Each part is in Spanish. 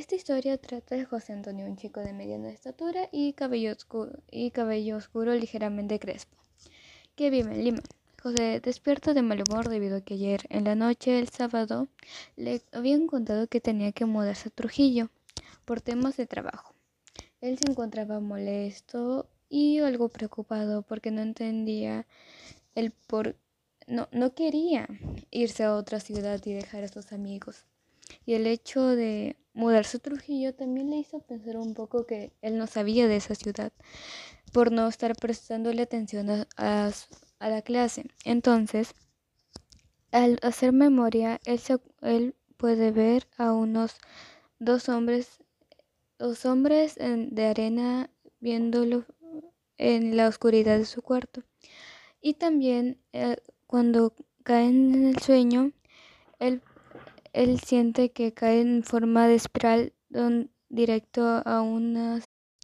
Esta historia trata de José Antonio, un chico de mediana estatura y cabello oscuro, y cabello oscuro ligeramente crespo, que vive en Lima. José despierta de mal humor debido a que ayer en la noche del sábado le habían contado que tenía que mudarse a Trujillo por temas de trabajo. Él se encontraba molesto y algo preocupado porque no entendía el por no, no quería irse a otra ciudad y dejar a sus amigos. Y el hecho de mudarse a Trujillo también le hizo pensar un poco que él no sabía de esa ciudad por no estar prestándole atención a, a, a la clase. Entonces, al hacer memoria, él, se, él puede ver a unos dos hombres, dos hombres de arena viéndolo en la oscuridad de su cuarto. Y también eh, cuando caen en el sueño, él, él, siente que cae en forma de espiral directo a un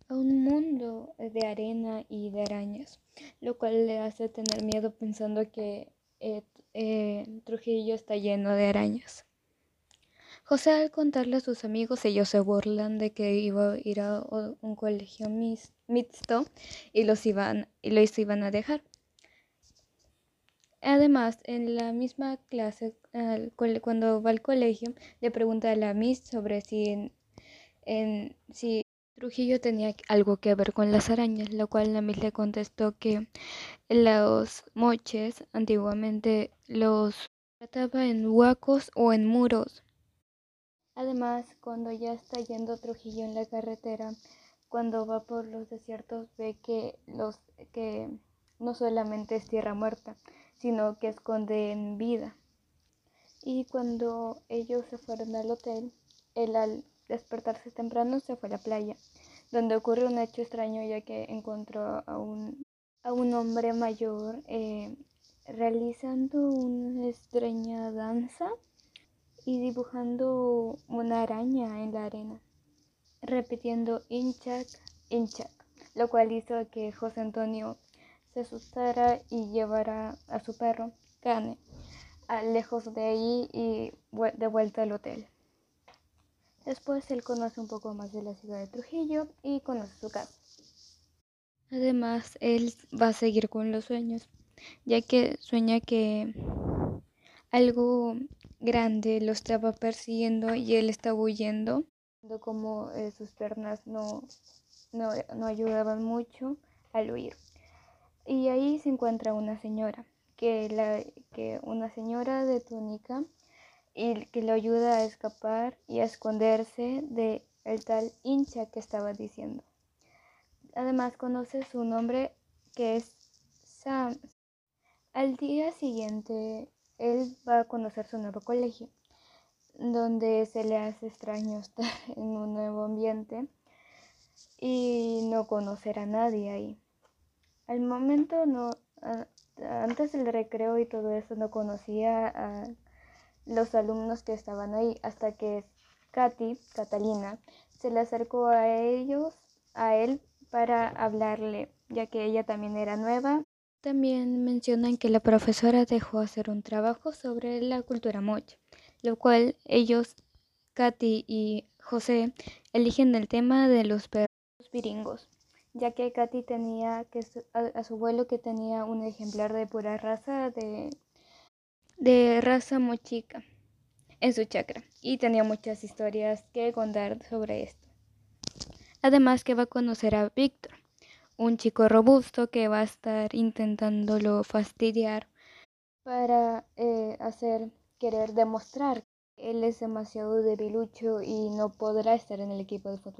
mundo de arena y de arañas lo cual le hace tener miedo pensando que eh, eh, Trujillo está lleno de arañas. José al contarle a sus amigos, ellos se burlan de que iba a ir a un colegio mixto y los iban, y los iban a dejar. Además, en la misma clase, cuando va al colegio, le pregunta a la Miss sobre si, en, en, si Trujillo tenía algo que ver con las arañas, lo cual la Miss le contestó que los moches antiguamente los trataba en huacos o en muros. Además, cuando ya está yendo Trujillo en la carretera, cuando va por los desiertos ve que los que no solamente es tierra muerta, sino que esconden vida. Y cuando ellos se fueron al hotel, él al despertarse temprano se fue a la playa, donde ocurre un hecho extraño ya que encontró a un, a un hombre mayor eh, realizando una extraña danza y dibujando una araña en la arena, repitiendo Inchak, Inchak, lo cual hizo que José Antonio se asustara y llevara a su perro, Cane, lejos de ahí y de vuelta al hotel. Después él conoce un poco más de la ciudad de Trujillo y conoce su casa. Además, él va a seguir con los sueños, ya que sueña que algo grande lo estaba persiguiendo y él estaba huyendo, como eh, sus piernas no, no, no ayudaban mucho al huir. Y ahí se encuentra una señora, que, la, que una señora de túnica y que lo ayuda a escapar y a esconderse de el tal hincha que estaba diciendo. Además conoce su nombre que es Sam. Al día siguiente él va a conocer su nuevo colegio, donde se le hace extraño estar en un nuevo ambiente y no conocer a nadie ahí. Al momento no, antes del recreo y todo eso no conocía a los alumnos que estaban ahí, hasta que Katy, Catalina, se le acercó a ellos, a él, para hablarle, ya que ella también era nueva. También mencionan que la profesora dejó hacer un trabajo sobre la cultura mocha, lo cual ellos, Katy y José, eligen el tema de los perros viringos, ya que Katy tenía que a, su abuelo que tenía un ejemplar de pura raza de de raza mochica en su chacra y tenía muchas historias que contar sobre esto. Además que va a conocer a Víctor, un chico robusto que va a estar intentándolo fastidiar para eh, hacer querer demostrar que él es demasiado debilucho y no podrá estar en el equipo de fútbol.